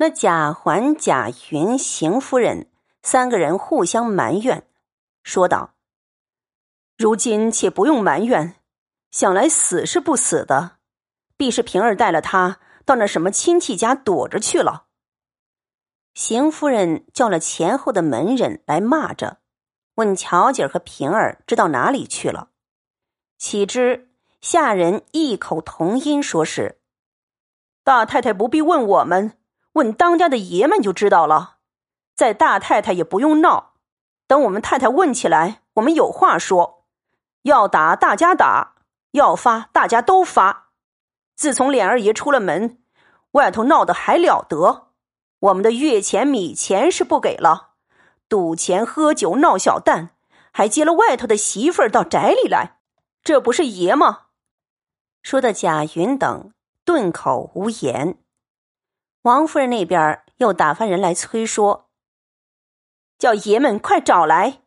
那贾环、贾云、邢夫人三个人互相埋怨，说道：“如今且不用埋怨，想来死是不死的，必是平儿带了他到那什么亲戚家躲着去了。”邢夫人叫了前后的门人来骂着，问巧姐和平儿知道哪里去了。岂知下人异口同音说是：“大太太不必问我们。”问当家的爷们就知道了，在大太太也不用闹，等我们太太问起来，我们有话说。要打大家打，要发大家都发。自从脸二爷出了门，外头闹得还了得？我们的月钱米钱是不给了，赌钱喝酒闹小蛋，还接了外头的媳妇儿到宅里来，这不是爷吗？说的贾云等顿口无言。王夫人那边又打发人来催说：“叫爷们快找来。”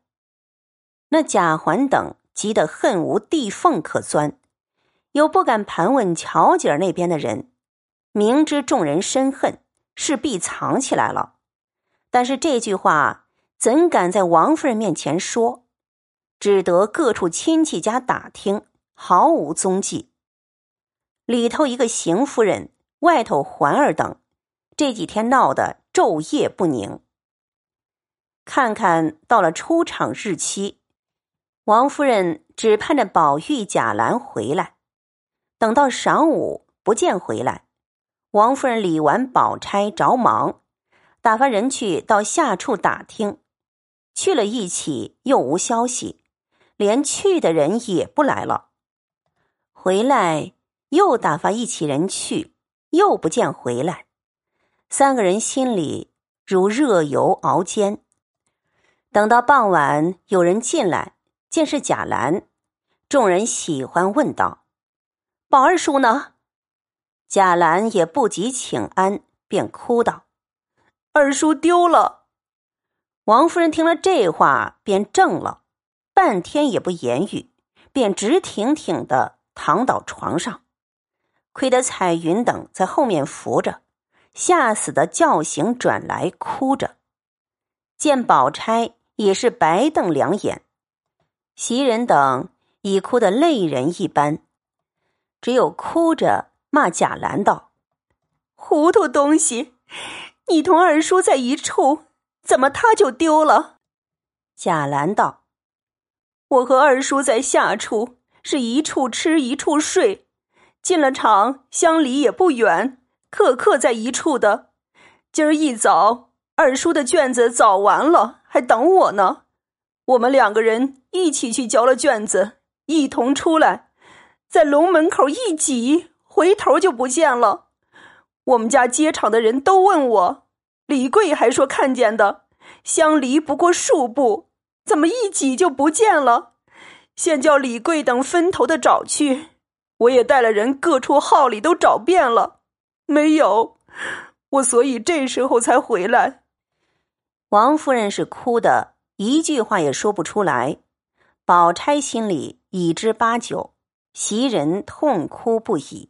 那贾环等急得恨无地缝可钻，又不敢盘问乔姐儿那边的人，明知众人深恨，势必藏起来了。但是这句话怎敢在王夫人面前说？只得各处亲戚家打听，毫无踪迹。里头一个邢夫人，外头环儿等。这几天闹得昼夜不宁。看看到了出场日期，王夫人只盼着宝玉、贾兰回来。等到晌午不见回来，王夫人理完宝钗着忙，打发人去到下处打听。去了一起又无消息，连去的人也不来了。回来又打发一起人去，又不见回来。三个人心里如热油熬煎。等到傍晚，有人进来，见是贾兰，众人喜欢，问道：“宝二叔呢？”贾兰也不及请安，便哭道：“二叔丢了。”王夫人听了这话，便怔了，半天也不言语，便直挺挺的躺倒床上，亏得彩云等在后面扶着。吓死的叫醒转来，哭着，见宝钗也是白瞪两眼，袭人等已哭得泪人一般，只有哭着骂贾兰道：“糊涂东西，你同二叔在一处，怎么他就丢了？”贾兰道：“我和二叔在下处是一处吃一处睡，进了厂相离也不远。”刻刻在一处的，今儿一早，二叔的卷子早完了，还等我呢。我们两个人一起去交了卷子，一同出来，在龙门口一挤，回头就不见了。我们家接场的人都问我，李贵还说看见的，相离不过数步，怎么一挤就不见了？现叫李贵等分头的找去，我也带了人各处号里都找遍了。没有，我所以这时候才回来。王夫人是哭的，一句话也说不出来。宝钗心里已知八九，袭人痛哭不已。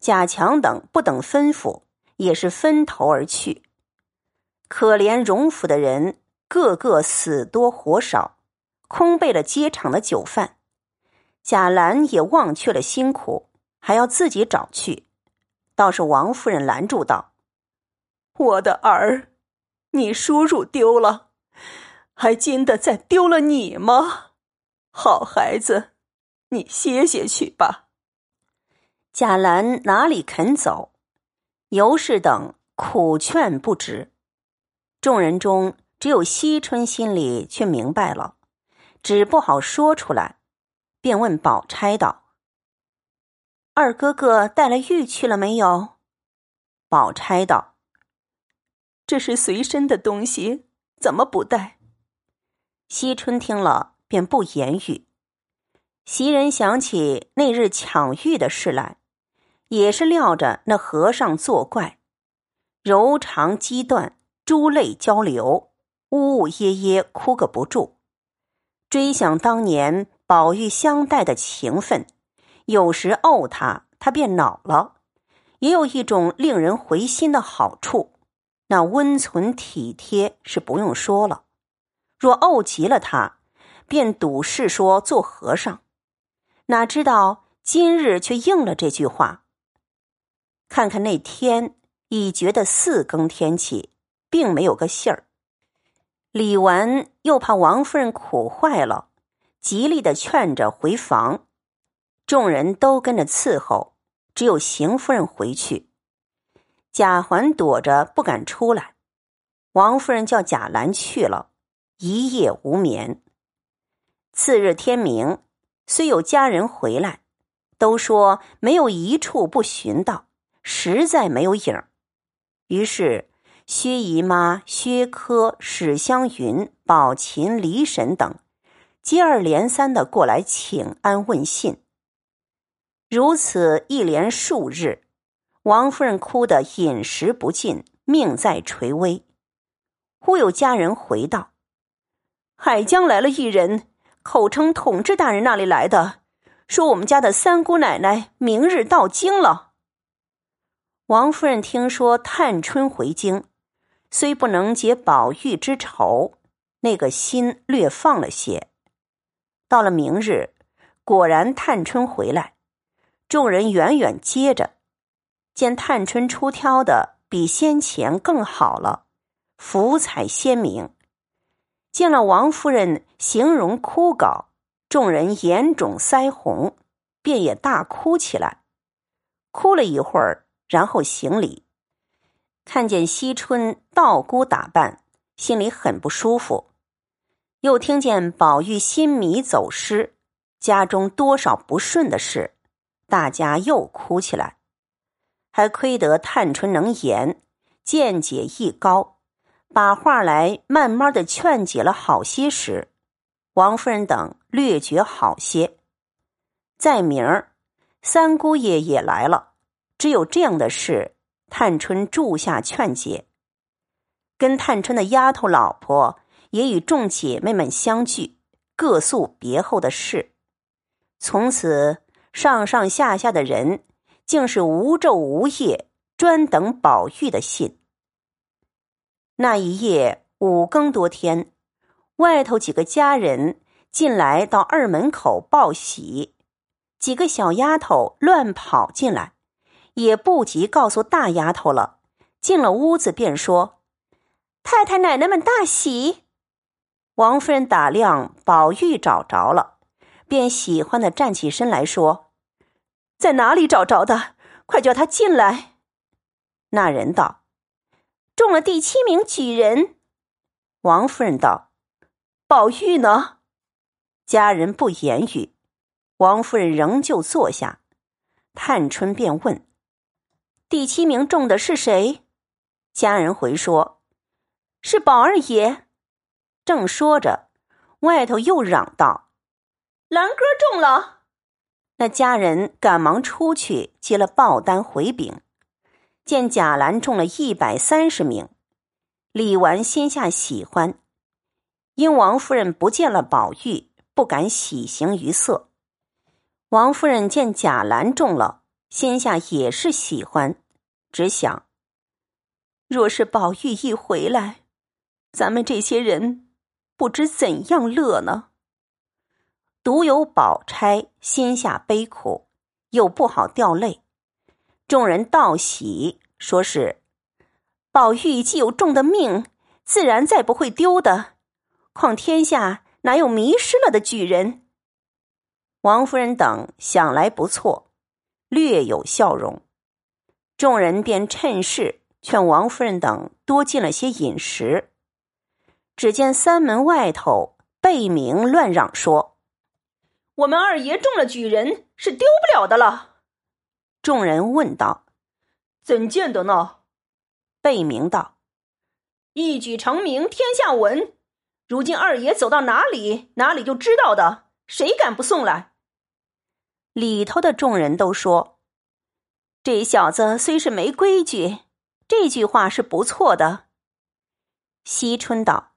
贾强等不等吩咐，也是分头而去。可怜荣府的人，个个死多活少，空备了接场的酒饭。贾兰也忘却了辛苦，还要自己找去。倒是王夫人拦住道：“我的儿，你叔叔丢了，还惊得再丢了你吗？好孩子，你歇歇去吧。”贾兰哪里肯走？尤氏等苦劝不止。众人中只有惜春心里却明白了，只不好说出来，便问宝钗道。二哥哥带了玉去了没有？宝钗道：“这是随身的东西，怎么不带？”惜春听了，便不言语。袭人想起那日抢玉的事来，也是料着那和尚作怪，柔肠激断，珠泪交流，呜呜咽咽哭个不住。追想当年宝玉相待的情分。有时怄他，他便恼了；也有一种令人回心的好处，那温存体贴是不用说了。若怄急了他，便赌誓说做和尚。哪知道今日却应了这句话。看看那天，已觉得四更天气，并没有个信儿。李纨又怕王夫人苦坏了，极力的劝着回房。众人都跟着伺候，只有邢夫人回去。贾环躲着不敢出来。王夫人叫贾兰去了，一夜无眠。次日天明，虽有家人回来，都说没有一处不寻到，实在没有影儿。于是薛姨妈、薛科、史湘云、宝琴、李婶等，接二连三的过来请安问信。如此一连数日，王夫人哭得饮食不进，命在垂危。忽有家人回道：“海江来了一人，口称统治大人那里来的，说我们家的三姑奶奶明日到京了。”王夫人听说探春回京，虽不能解宝玉之愁，那个心略放了些。到了明日，果然探春回来。众人远远接着，见探春出挑的比先前更好了，福彩鲜明。见了王夫人形容枯槁，众人眼肿腮红，便也大哭起来。哭了一会儿，然后行礼。看见惜春道姑打扮，心里很不舒服。又听见宝玉新米走失，家中多少不顺的事。大家又哭起来，还亏得探春能言，见解亦高，把话来慢慢的劝解了好些时，王夫人等略觉好些。再明儿，三姑爷也来了，只有这样的事，探春住下劝解。跟探春的丫头老婆也与众姐妹们相聚，各诉别后的事，从此。上上下下的人，竟是无昼无夜专等宝玉的信。那一夜五更多天，外头几个家人进来到二门口报喜，几个小丫头乱跑进来，也不及告诉大丫头了。进了屋子便说：“太太奶奶们大喜。”王夫人打量宝玉找着了。便喜欢的站起身来说：“在哪里找着的？快叫他进来。”那人道：“中了第七名举人。”王夫人道：“宝玉呢？”家人不言语。王夫人仍旧坐下。探春便问：“第七名中的是谁？”家人回说：“是宝二爷。”正说着，外头又嚷道。兰哥中了，那家人赶忙出去接了报单回禀，见贾兰中了一百三十名。李纨心下喜欢，因王夫人不见了宝玉，不敢喜形于色。王夫人见贾兰中了，心下也是喜欢，只想：若是宝玉一回来，咱们这些人不知怎样乐呢。独有宝钗心下悲苦，又不好掉泪。众人道喜，说是宝玉既有中的命，自然再不会丢的。况天下哪有迷失了的举人？王夫人等想来不错，略有笑容。众人便趁势劝王夫人等多进了些饮食。只见三门外头贝明乱嚷说。我们二爷中了举人，是丢不了的了。众人问道：“怎见得呢？”贝明道：“一举成名，天下闻。如今二爷走到哪里，哪里就知道的。谁敢不送来？”里头的众人都说：“这小子虽是没规矩，这句话是不错的。”惜春道：“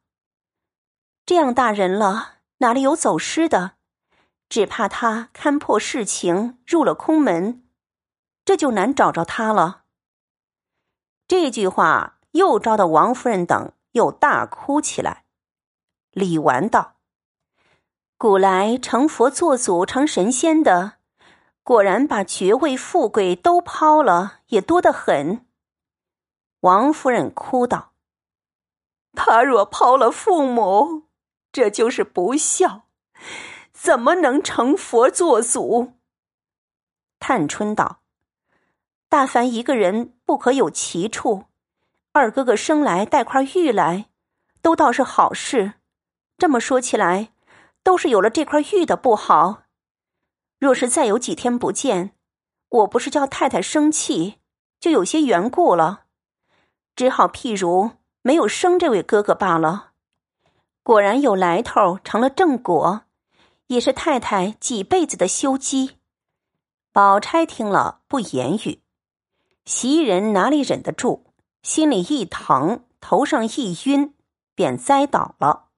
这样大人了，哪里有走失的？”只怕他看破世情，入了空门，这就难找着他了。这句话又招得王夫人等又大哭起来。李纨道：“古来成佛做祖、成神仙的，果然把爵位、富贵都抛了，也多得很。”王夫人哭道：“他若抛了父母，这就是不孝，怎么能成佛做祖？”探春道：“大凡一个人不可有奇处，二哥哥生来带块玉来，都倒是好事。这么说起来，都是有了这块玉的不好。若是再有几天不见，我不是叫太太生气，就有些缘故了。”只好譬如没有生这位哥哥罢了。果然有来头，成了正果，也是太太几辈子的修积。宝钗听了不言语，袭人哪里忍得住，心里一疼，头上一晕，便栽倒了。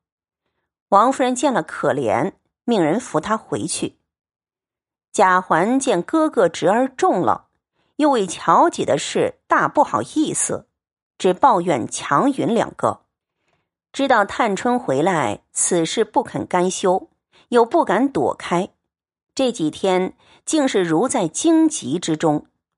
王夫人见了可怜，命人扶她回去。贾环见哥哥侄儿重了，又为巧姐的事大不好意思。只抱怨强云两个，知道探春回来，此事不肯甘休，又不敢躲开，这几天竟是如在荆棘之中。